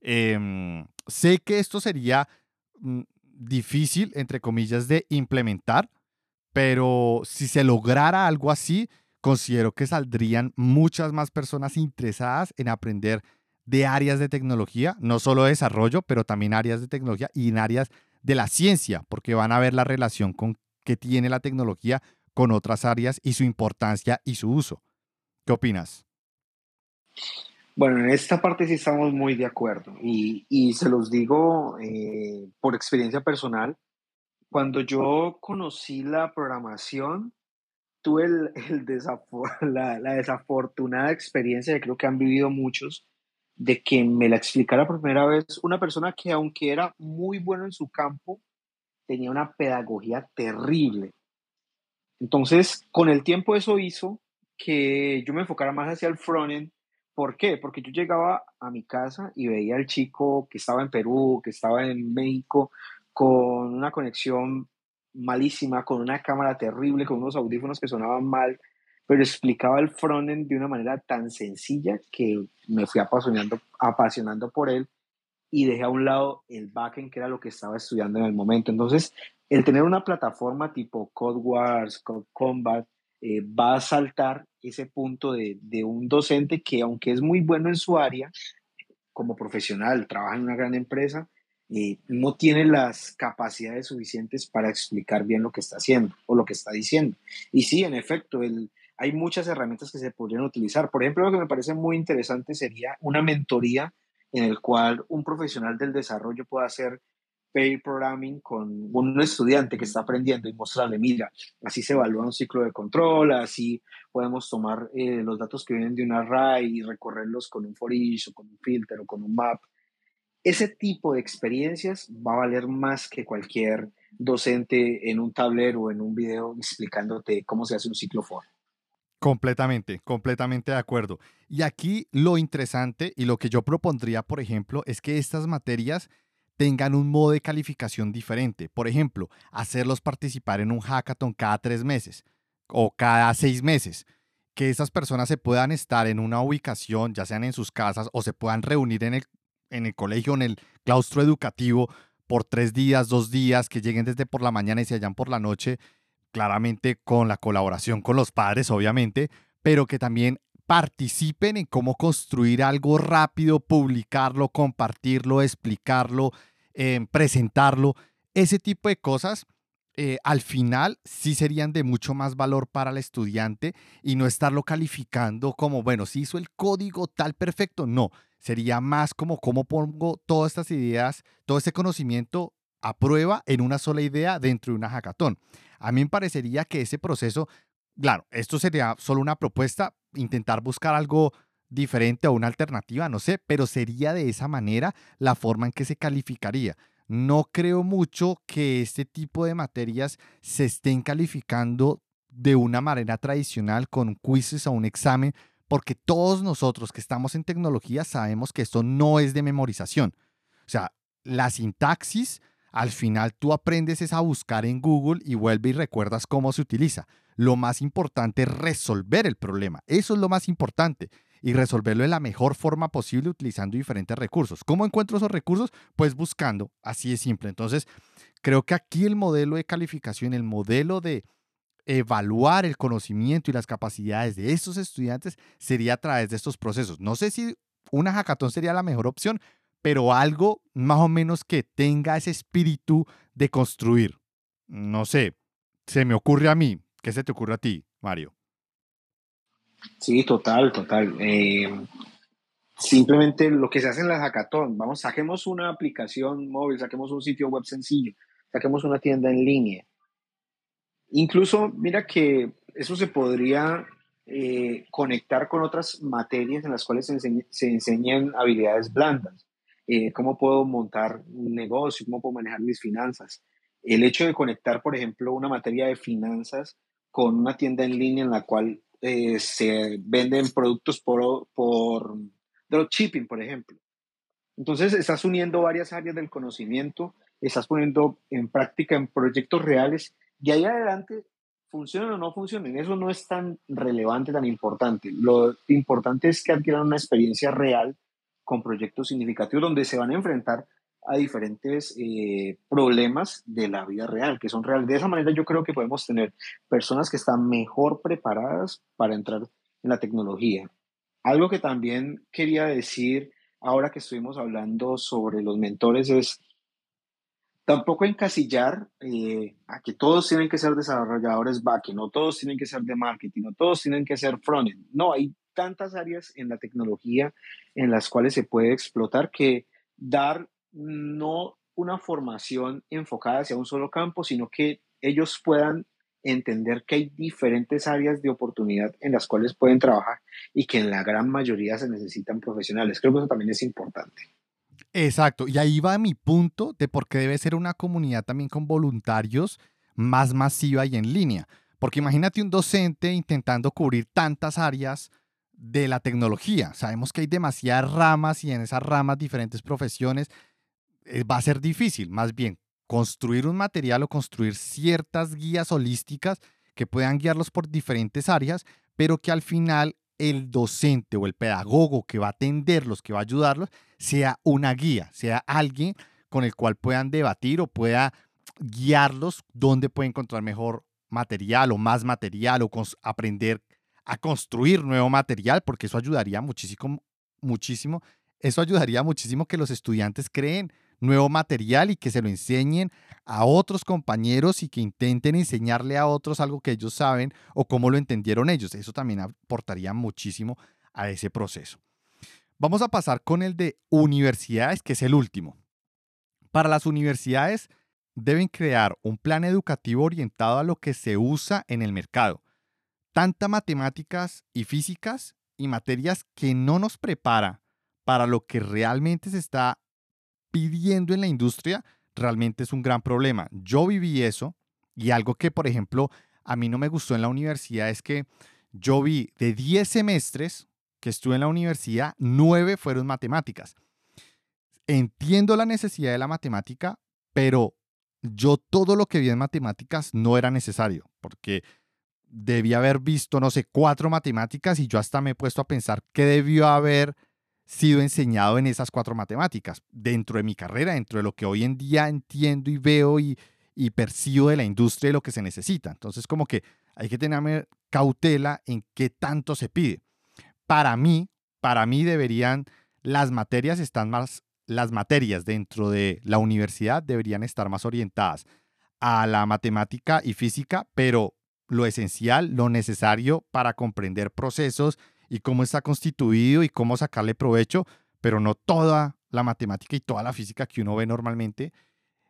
Speaker 1: Em, sé que esto sería mm, difícil, entre comillas, de implementar, pero si se lograra algo así, considero que saldrían muchas más personas interesadas en aprender de áreas de tecnología, no solo de desarrollo, pero también áreas de tecnología y en áreas de la ciencia, porque van a ver la relación con, que tiene la tecnología con otras áreas y su importancia y su uso. ¿Qué opinas?
Speaker 2: Bueno, en esta parte sí estamos muy de acuerdo y, y se los digo eh, por experiencia personal. Cuando yo conocí la programación, tuve el, el la, la, desafortunada experiencia que creo que han vivido muchos de que me la explicara por primera vez una persona que aunque era muy bueno en su campo, tenía una pedagogía terrible. Entonces, con el tiempo eso hizo que yo me enfocara más hacia el frontend ¿Por qué? Porque yo llegaba a mi casa y veía al chico que estaba en Perú, que estaba en México, con una conexión malísima, con una cámara terrible, con unos audífonos que sonaban mal, pero explicaba el frontend de una manera tan sencilla que me fui apasionando, apasionando por él y dejé a un lado el backend, que era lo que estaba estudiando en el momento. Entonces, el tener una plataforma tipo Code Wars, Code Combat, eh, va a saltar ese punto de, un docente que aunque es muy bueno en su área, como profesional, trabaja en una gran empresa, eh, no tiene las capacidades suficientes para explicar bien lo que está haciendo o lo que está diciendo. Y sí, en efecto, el, hay muchas herramientas que se podrían utilizar. Por ejemplo, lo que me parece muy interesante sería una mentoría en el cual un profesional del desarrollo pueda hacer pair programming con un estudiante que está aprendiendo y mostrarle, mira, así se evalúa un ciclo de control, así podemos tomar eh, los datos que vienen de un array y recorrerlos con un for each o con un filter o con un map. Ese tipo de experiencias va a valer más que cualquier docente en un tablero o en un video explicándote cómo se hace un ciclo for.
Speaker 1: Completamente, completamente de acuerdo. Y aquí lo interesante y lo que yo propondría, por ejemplo, es que estas materias tengan un modo de calificación diferente. Por ejemplo, hacerlos participar en un hackathon cada tres meses o cada seis meses. Que esas personas se puedan estar en una ubicación, ya sean en sus casas o se puedan reunir en el, en el colegio, en el claustro educativo por tres días, dos días, que lleguen desde por la mañana y se vayan por la noche, claramente con la colaboración con los padres, obviamente, pero que también participen en cómo construir algo rápido, publicarlo, compartirlo, explicarlo, em, presentarlo, ese tipo de cosas. Eh, al final sí serían de mucho más valor para el estudiante y no estarlo calificando como, bueno, si hizo el código tal perfecto, no, sería más como cómo pongo todas estas ideas, todo este conocimiento a prueba en una sola idea dentro de una hackathon. A mí me parecería que ese proceso, claro, esto sería solo una propuesta, intentar buscar algo diferente o una alternativa, no sé, pero sería de esa manera la forma en que se calificaría. No creo mucho que este tipo de materias se estén calificando de una manera tradicional con quizzes o un examen, porque todos nosotros que estamos en tecnología sabemos que esto no es de memorización. O sea, la sintaxis, al final tú aprendes es a buscar en Google y vuelve y recuerdas cómo se utiliza. Lo más importante es resolver el problema. Eso es lo más importante y resolverlo de la mejor forma posible utilizando diferentes recursos. ¿Cómo encuentro esos recursos? Pues buscando, así de simple. Entonces, creo que aquí el modelo de calificación, el modelo de evaluar el conocimiento y las capacidades de estos estudiantes sería a través de estos procesos. No sé si una hackathon sería la mejor opción, pero algo más o menos que tenga ese espíritu de construir. No sé, se me ocurre a mí. ¿Qué se te ocurre a ti, Mario?
Speaker 2: Sí, total, total. Eh, simplemente lo que se hace en la hackathon, vamos, saquemos una aplicación móvil, saquemos un sitio web sencillo, saquemos una tienda en línea. Incluso, mira que eso se podría eh, conectar con otras materias en las cuales se, enseñan habilidades blandas. Eh, cómo puedo montar un negocio, cómo puedo manejar mis finanzas. El hecho de conectar, por ejemplo, una materia de finanzas con una tienda en línea en la cual eh, se venden productos por, por dropshipping, por ejemplo. Entonces, estás uniendo varias áreas del conocimiento, estás poniendo en práctica en proyectos reales y ahí adelante, funcionen o no funcionen, eso no es tan relevante, tan importante. Lo importante es que adquieran una experiencia real con proyectos significativos donde se van a enfrentar a diferentes eh, problemas de la vida real, que son reales. De esa manera yo creo que podemos tener personas que están mejor preparadas para entrar en la tecnología. Algo que también quería decir ahora que estuvimos hablando sobre los mentores es tampoco encasillar eh, a que todos tienen que ser desarrolladores back, no todos tienen que ser de marketing, no todos tienen que ser frontend. No, hay tantas áreas en la tecnología en las cuales se puede explotar que dar no una formación enfocada hacia un solo campo, sino que ellos puedan entender que hay diferentes áreas de oportunidad en las cuales pueden trabajar y que en la gran mayoría se necesitan profesionales. Creo que eso también es importante.
Speaker 1: Exacto, y ahí va mi punto de por qué debe ser una comunidad también con voluntarios más masiva y en línea. Porque imagínate un docente intentando cubrir tantas áreas de la tecnología. Sabemos que hay demasiadas ramas y en esas ramas diferentes profesiones va a ser difícil, más bien, construir un material o construir ciertas guías holísticas que puedan guiarlos por diferentes áreas, pero que al final el docente o el pedagogo que va a atenderlos, que va a ayudarlos, sea una guía, sea alguien con el cual puedan debatir o pueda guiarlos dónde pueden encontrar mejor material o más material o aprender a construir nuevo material, porque eso ayudaría muchísimo, muchísimo, eso ayudaría muchísimo que los estudiantes creen nuevo material y que se lo enseñen a otros compañeros y que intenten enseñarle a otros algo que ellos saben o cómo lo entendieron ellos. Eso también aportaría muchísimo a ese proceso. Vamos a pasar con el de universidades, que es el último. Para las universidades deben crear un plan educativo orientado a lo que se usa en el mercado. Tanta matemáticas y físicas y materias que no nos prepara para lo que realmente se está pidiendo en la industria realmente es un gran problema. Yo viví eso y algo que, por ejemplo, a mí no me gustó en la universidad es que yo vi de 10 semestres que estuve en la universidad, 9 fueron matemáticas. Entiendo la necesidad de la matemática, pero yo todo lo que vi en matemáticas no era necesario, porque debía haber visto, no sé, cuatro matemáticas y yo hasta me he puesto a pensar qué debió haber sido enseñado en esas cuatro matemáticas dentro de mi carrera, dentro de lo que hoy en día entiendo y veo y, percibo de la industria y lo que se necesita. Entonces, como que hay que tener cautela en qué tanto se pide. para mí, para mí deberían, las materias están más, las materias dentro de la universidad deberían estar más orientadas a la matemática y física, pero lo esencial, lo necesario para comprender procesos y cómo está constituido y cómo sacarle provecho, pero no toda la matemática y toda la física que uno ve normalmente.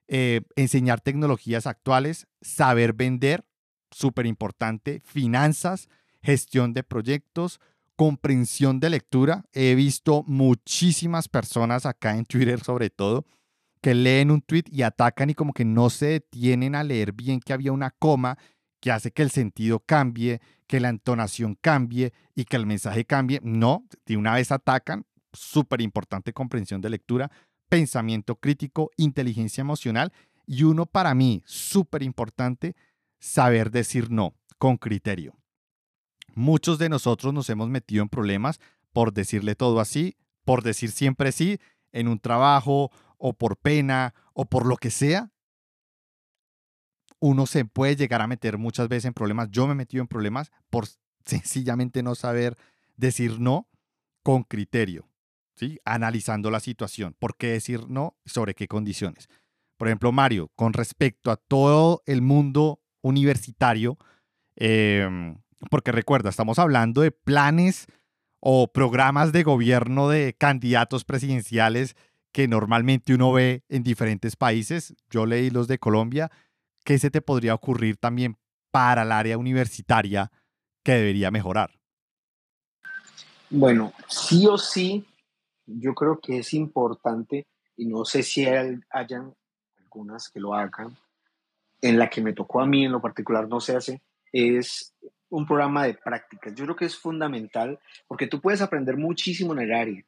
Speaker 1: Eh, enseñar tecnologías actuales, saber vender, súper importante, finanzas, gestión de proyectos, comprensión de lectura. He visto muchísimas personas acá en Twitter sobre todo que leen un tweet y atacan y como que no se detienen a leer bien que había una coma que hace que el sentido cambie, que la entonación cambie y que el mensaje cambie. No, de una vez atacan. Súper importante comprensión de lectura, pensamiento crítico, inteligencia emocional y uno para mí súper importante, saber decir no con criterio. Muchos de nosotros nos hemos metido en problemas por decirle todo así, por decir siempre sí, en un trabajo o por pena o por lo que sea. Uno se puede llegar a meter muchas veces en problemas. Yo me he metido en problemas por sencillamente no saber decir no con criterio, ¿sí? analizando la situación. ¿Por qué decir no? ¿Sobre qué condiciones? Por ejemplo, Mario, con respecto a todo el mundo universitario, eh, porque recuerda, estamos hablando de planes o programas de gobierno de candidatos presidenciales que normalmente uno ve en diferentes países. Yo leí los de Colombia. ¿Qué se te podría ocurrir también para el área universitaria que debería mejorar?
Speaker 2: Bueno, sí o sí, yo creo que es importante, y no sé si hayan algunas que lo hagan, en la que me tocó a mí en lo particular no se hace, es un programa de prácticas. Yo creo que es fundamental porque tú puedes aprender muchísimo en el área,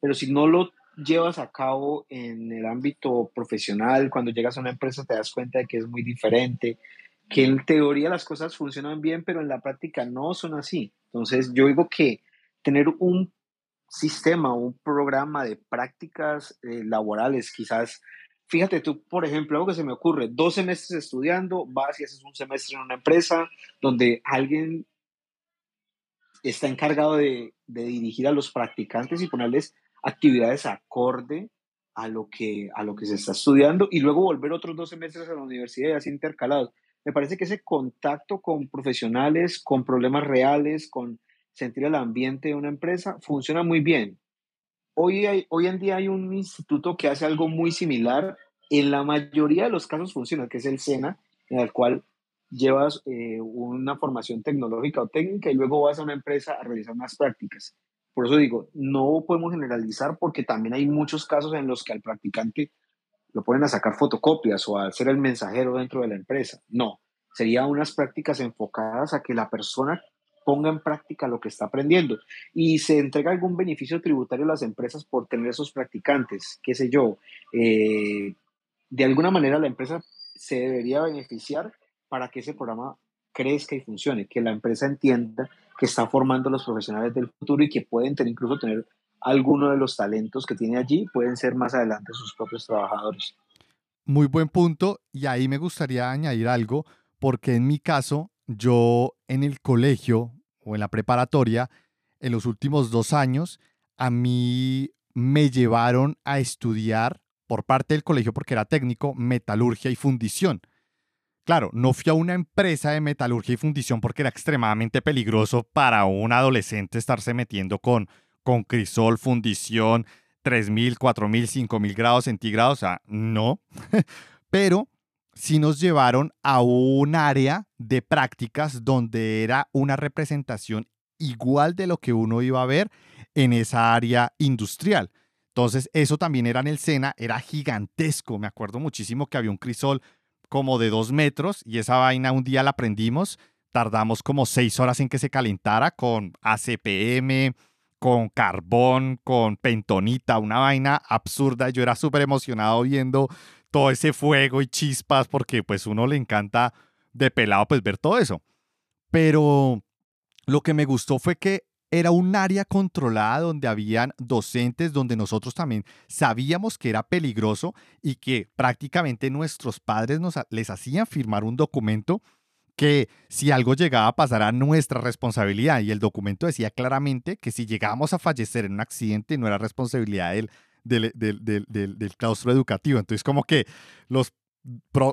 Speaker 2: pero si no lo llevas a cabo en el ámbito profesional, cuando llegas a una empresa te das cuenta de que es muy diferente, que en teoría las cosas funcionan bien, pero en la práctica no son así. Entonces yo digo que tener un sistema, un programa de prácticas eh, laborales, quizás Fíjate tú, por ejemplo, algo que se me ocurre, dos semestres estudiando, vas y haces un semestre en una empresa donde alguien está encargado de, dirigir a los practicantes y ponerles actividades acorde a lo, que, a lo que se está estudiando y luego volver otros dos semestres a la universidad y así intercalados. Me parece que ese contacto con profesionales, con problemas reales, con sentir el ambiente de una empresa, funciona muy bien hoy, hoy en día hay un instituto que hace algo muy similar. En la mayoría de los casos funciona, que es el SENA, en el cual llevas eh, una formación tecnológica o técnica y luego vas a una empresa a realizar unas prácticas. Por eso digo, no podemos generalizar porque también hay muchos casos en los que al practicante lo ponen a sacar fotocopias o a ser el mensajero dentro de la empresa. No, serían unas prácticas enfocadas a que la persona ponga en práctica lo que está aprendiendo y se entrega algún beneficio tributario a las empresas por tener esos practicantes, qué sé yo. Eh, de alguna manera la empresa se debería beneficiar para que ese programa crezca y funcione, que la empresa entienda que está formando los profesionales del futuro y que pueden tener, incluso tener alguno de los talentos que tiene allí, pueden ser más adelante sus propios trabajadores.
Speaker 1: Muy buen punto y ahí me gustaría añadir algo porque en mi caso yo en el colegio o en la preparatoria, en los últimos dos años, a mí me llevaron a estudiar por parte del colegio, porque era técnico, metalurgia y fundición. Claro, no fui a una empresa de metalurgia y fundición porque era extremadamente peligroso para un adolescente estarse metiendo con, con crisol, fundición, 3.000, 4.000, 5.000 grados centígrados. O sea, no. Pero sí nos llevaron a un área de prácticas donde era una representación igual de lo que uno iba a ver en esa área industrial. Entonces, eso también era en el Sena, era gigantesco. Me acuerdo muchísimo que había un crisol como de dos metros y esa vaina un día la prendimos. Tardamos como seis horas en que se calentara con ACPM, con carbón, con pentonita, una vaina absurda. Yo era súper emocionado viendo todo ese fuego y chispas, porque pues uno le encanta de pelado pues ver todo eso. Pero lo que me gustó fue que era un área controlada donde habían docentes, donde nosotros también sabíamos que era peligroso y que prácticamente nuestros padres nos, les hacían firmar un documento que si algo llegaba a a nuestra responsabilidad y el documento decía claramente que si llegábamos a fallecer en un accidente no era responsabilidad del, del, del, del claustro educativo. Entonces como que los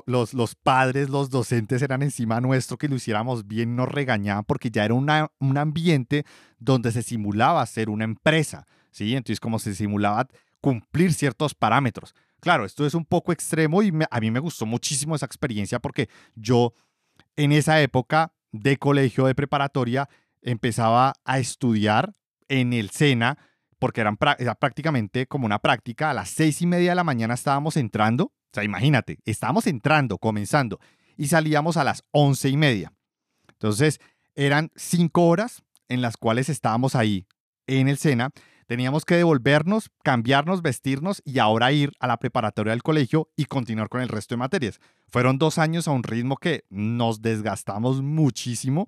Speaker 1: los, los padres, los docentes eran encima nuestro que lo hiciéramos bien, nos regañaban porque ya era una, un ambiente donde se simulaba ser una empresa, ¿sí? Entonces como se simulaba cumplir ciertos parámetros. Claro, esto es un poco extremo y a mí me gustó muchísimo esa experiencia porque yo en esa época de colegio, de preparatoria, empezaba a estudiar en el SENA porque eran, era prácticamente como una práctica. A las seis y media de la mañana estábamos entrando o sea, imagínate, estábamos entrando, comenzando, y salíamos a las once y media. Entonces, eran cinco horas en las cuales estábamos ahí en el SENA. Teníamos que devolvernos, cambiarnos, vestirnos y ahora ir a la preparatoria del colegio y continuar con el resto de materias. Fueron dos años a un ritmo que nos desgastamos muchísimo,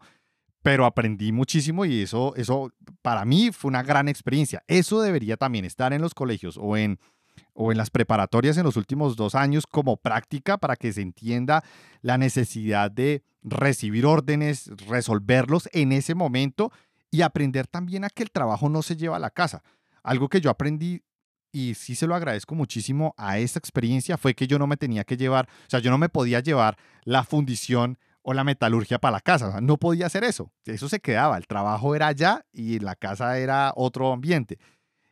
Speaker 1: pero aprendí muchísimo y eso, eso para mí fue una gran experiencia. Eso debería también estar en los colegios o en o en las preparatorias en los últimos dos años como práctica para que se entienda la necesidad de recibir órdenes, resolverlos en ese momento y aprender también a que el trabajo no se lleva a la casa. Algo que yo aprendí y sí se lo agradezco muchísimo a esta experiencia fue que yo no me tenía que llevar, o sea, yo no me podía llevar la fundición o la metalurgia para la casa, no podía hacer eso, eso se quedaba, el trabajo era allá y la casa era otro ambiente.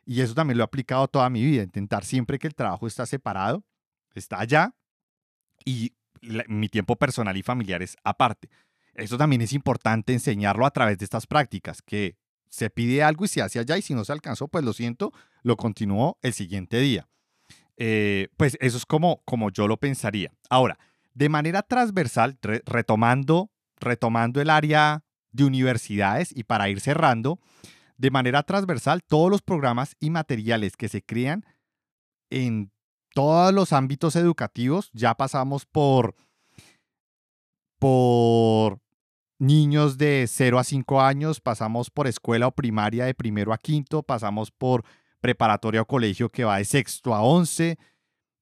Speaker 1: Y eso también lo he aplicado toda mi vida, intentar siempre que el trabajo está separado, está allá y mi tiempo personal y familiar es aparte. Eso también es importante enseñarlo a través de estas prácticas, que se pide algo y se hace allá y si no se alcanzó, pues lo siento, lo continúo el siguiente día. Eh, pues eso es como, como yo lo pensaría. Ahora, de manera transversal, retomando, retomando el área de universidades y para ir cerrando, de manera transversal todos los programas y materiales que se crean en todos los ámbitos educativos. Ya pasamos por, por niños de 0 a 5 años, pasamos por escuela o primaria de primero a quinto, pasamos por preparatoria o colegio que va de sexto a 11.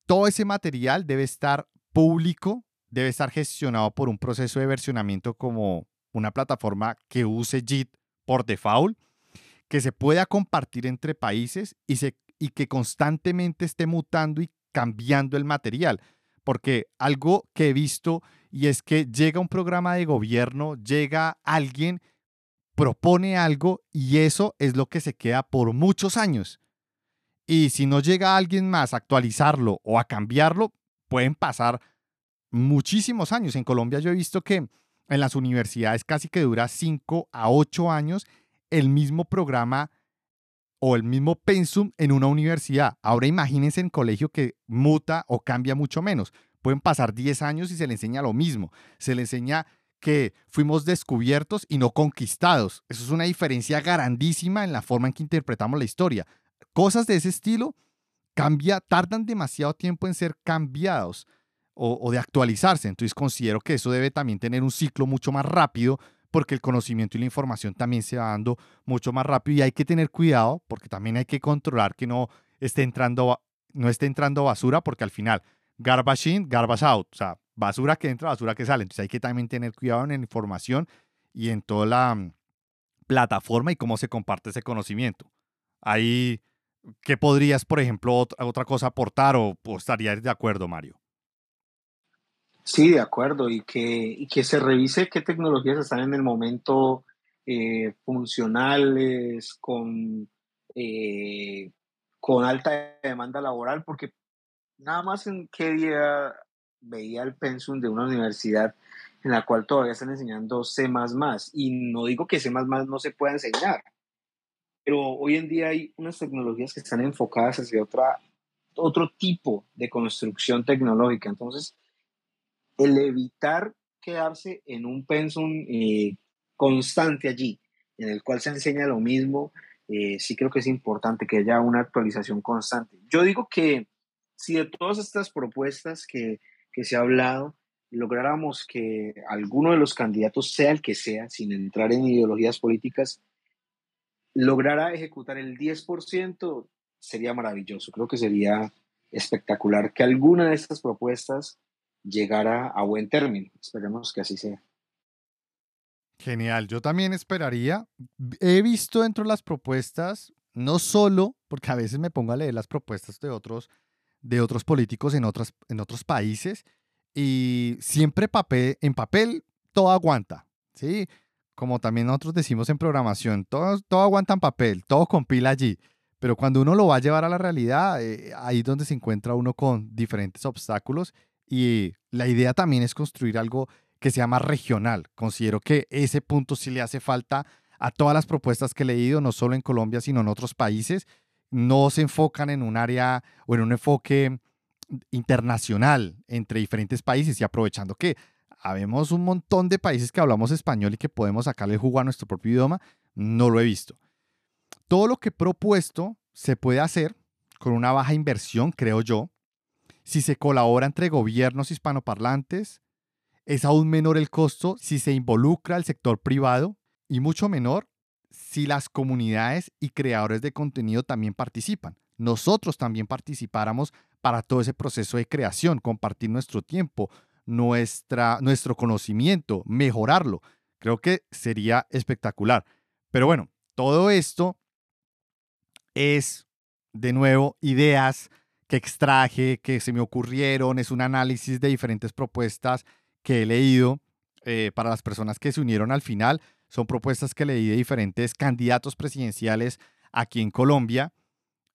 Speaker 1: Todo ese material debe estar público, debe estar gestionado por un proceso de versionamiento como una plataforma que use JIT por default que se pueda compartir entre países y, se, y que constantemente esté mutando y cambiando el material. Porque algo que he visto y es que llega un programa de gobierno, llega alguien, propone algo y eso es lo que se queda por muchos años. Y si no llega alguien más a actualizarlo o a cambiarlo, pueden pasar muchísimos años. En Colombia yo he visto que en las universidades casi que dura 5 a 8 años el mismo programa o el mismo pensum en una universidad. Ahora imagínense en colegio que muta o cambia mucho menos. Pueden pasar 10 años y se le enseña lo mismo. Se le enseña que fuimos descubiertos y no conquistados. Eso es una diferencia grandísima en la forma en que interpretamos la historia. Cosas de ese estilo cambia, tardan demasiado tiempo en ser cambiados o, o de actualizarse. Entonces considero que eso debe también tener un ciclo mucho más rápido porque el conocimiento y la información también se va dando mucho más rápido y hay que tener cuidado porque también hay que controlar que no esté entrando, no esté entrando basura porque al final garbage in, garbage out, o sea, basura que entra, basura que sale. Entonces hay que también tener cuidado en la información y en toda la mm, plataforma y cómo se comparte ese conocimiento. Ahí, ¿qué podrías, por ejemplo, otra, cosa aportar o, o estarías de acuerdo, Mario?
Speaker 2: Sí, de acuerdo, y que, que se revise qué tecnologías están en el momento eh, funcionales, con, eh, con alta demanda laboral, porque nada más en qué día veía el pensum de una universidad en la cual todavía están enseñando C++, y no digo que C++ no se pueda enseñar, pero hoy en día hay unas tecnologías que están enfocadas hacia otra, otro tipo de construcción tecnológica, entonces el evitar quedarse en un pensum eh, constante allí, en el cual se enseña lo mismo, eh, sí creo que es importante que haya una actualización constante. Yo digo que si de todas estas propuestas que, que se ha hablado, lográramos que alguno de los candidatos, sea el que sea, sin entrar en ideologías políticas, lograra ejecutar el 10%, sería maravilloso. Creo que sería espectacular que alguna de estas propuestas llegara a buen término. Esperemos que así sea.
Speaker 1: Genial, yo también esperaría. He visto dentro de las propuestas, no solo, porque a veces me pongo a leer las propuestas de otros, de otros políticos en, otras, en otros países, y siempre papel, en papel todo aguanta, ¿sí? Como también nosotros decimos en programación, todo, todo aguanta en papel, todo compila allí. Pero cuando uno lo va a llevar a la realidad, eh, ahí es donde se encuentra uno con diferentes obstáculos y la idea también es construir algo que sea más regional. Considero que ese punto sí le hace falta a todas las propuestas que he leído, no solo en Colombia, sino en otros países. No se enfocan en un área o en un enfoque internacional entre diferentes países y aprovechando que habemos un montón de países que hablamos español y que podemos sacarle jugo a nuestro propio idioma, no lo he visto. Todo lo que he propuesto se puede hacer con una baja inversión, creo yo. Si se colabora entre gobiernos hispanoparlantes, es aún menor el costo si se involucra el sector privado y mucho menor si las comunidades y creadores de contenido también participan. Nosotros también participáramos para todo ese proceso de creación, compartir nuestro tiempo, nuestra, nuestro conocimiento, mejorarlo. Creo que sería espectacular. Pero bueno, todo esto es, de nuevo, ideas que extraje, que se me ocurrieron, es un análisis de diferentes propuestas que he leído eh, para las personas que se unieron al final. Son propuestas que leí de diferentes candidatos presidenciales aquí en Colombia,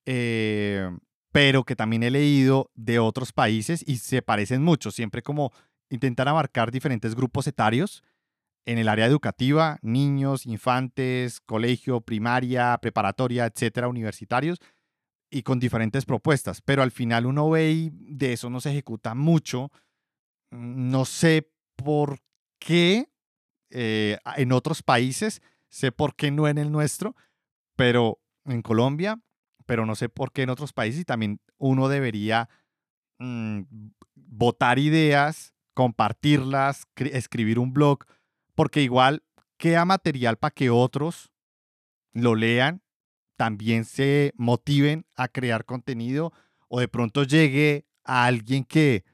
Speaker 1: eh, pero que también he leído de otros países y se parecen mucho, siempre como intentar abarcar diferentes grupos etarios en el área educativa, niños, infantes, colegio, primaria, preparatoria, etcétera, universitarios, y con diferentes propuestas. Pero al final uno ve y de eso no se ejecuta mucho. No sé por qué eh, en otros países, sé por qué no en el nuestro, pero en Colombia, pero no sé por qué en otros países y también uno debería mm, votar ideas, compartirlas, escribir un blog porque igual queda material para que otros lo lean, también se motiven a crear contenido o de pronto llegue a alguien que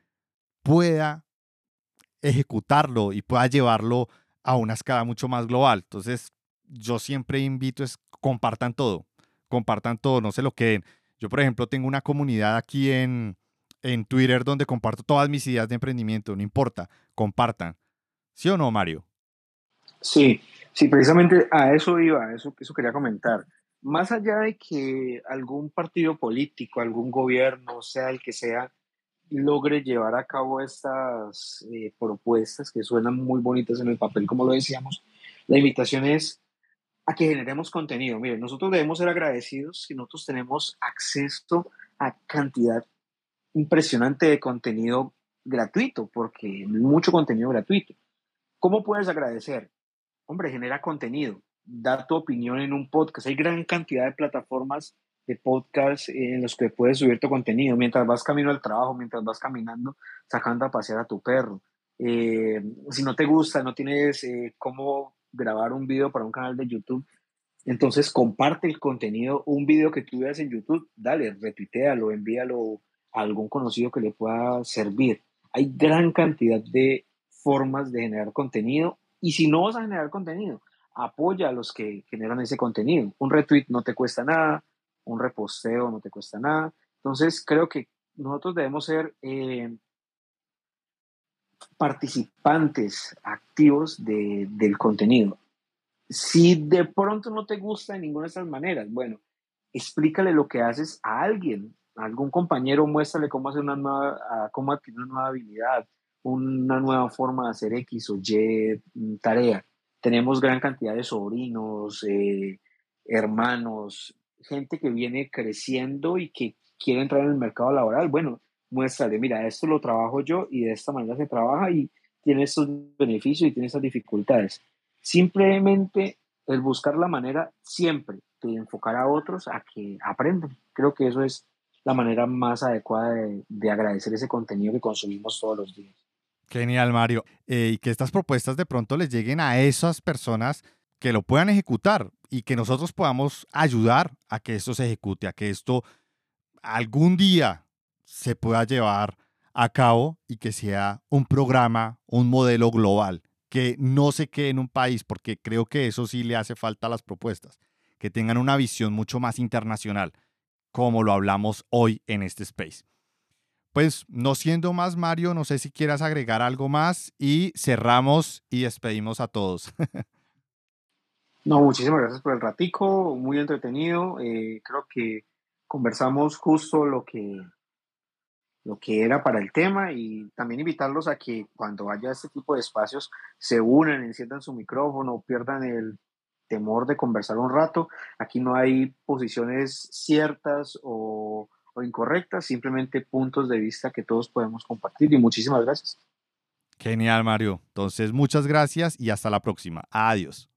Speaker 1: pueda ejecutarlo y pueda llevarlo a una escala mucho más global. Entonces, yo siempre invito es compartan todo, compartan todo, no se lo queden. Yo, por ejemplo, tengo una comunidad aquí en, en Twitter donde comparto todas mis ideas de emprendimiento, no importa, compartan. ¿Sí o no, Mario?
Speaker 2: Sí, sí, precisamente a eso iba, eso, eso quería comentar. Más allá de que algún partido político, algún gobierno, sea el que sea, logre llevar a cabo estas eh, propuestas que suenan muy bonitas en el papel, como lo decíamos, la invitación es a que generemos contenido. Miren, nosotros debemos ser agradecidos si nosotros tenemos acceso a cantidad impresionante de contenido gratuito, porque mucho contenido gratuito. ¿Cómo puedes agradecer? hombre, genera contenido, da tu opinión en un podcast. Hay gran cantidad de plataformas de podcast en los que puedes subir tu contenido mientras vas camino al trabajo, mientras vas caminando, sacando a pasear a tu perro. Eh, si no te gusta, no tienes eh, cómo grabar un video para un canal de YouTube, entonces comparte el contenido, un video que tú veas en YouTube, dale, retuitealo, envíalo a algún conocido que le pueda servir. Hay gran cantidad de formas de generar contenido y si no vas a generar contenido, apoya a los que generan ese contenido. Un retweet no te cuesta nada, un reposteo no te cuesta nada. Entonces, creo que nosotros debemos ser eh, participantes activos del contenido. Si de pronto no te gusta de ninguna de estas maneras, bueno, explícale lo que haces a alguien, a algún compañero, muéstrale cómo hacer una nueva, cómo adquirir una nueva habilidad, una nueva forma de hacer X o Y mm, tarea. Tenemos gran cantidad de sobrinos, eh, hermanos, gente que viene creciendo y que quiere entrar en el mercado laboral. Bueno, muéstrale, mira, esto lo trabajo yo y de esta manera se trabaja y tiene estos beneficios y tiene estas dificultades. Simplemente el buscar la manera siempre de enfocar a otros a que aprendan. Creo que eso es la manera más adecuada de agradecer ese contenido que consumimos todos los días.
Speaker 1: Genial, Mario. Eh, y que estas propuestas de pronto les lleguen a esas personas que lo puedan ejecutar y que nosotros podamos ayudar a que esto se ejecute, a que esto algún día se pueda llevar a cabo y que sea un programa, un modelo global, que no se quede en un país, porque creo que eso sí le hace falta a las propuestas, que tengan una visión mucho más internacional, como lo hablamos hoy en este space. Pues no siendo más, Mario, no sé si quieras agregar algo más y cerramos y despedimos a todos.
Speaker 2: no, muchísimas gracias por el ratico, muy entretenido. Eh, creo que conversamos justo lo que, lo que era para el tema y también invitarlos a que cuando haya este tipo de espacios se unan, enciendan su micrófono, pierdan el temor de conversar un rato. Aquí no hay posiciones ciertas o o incorrectas, simplemente puntos de vista que todos podemos compartir y muchísimas gracias.
Speaker 1: Genial, Mario. Entonces, muchas gracias y hasta la próxima. Adiós.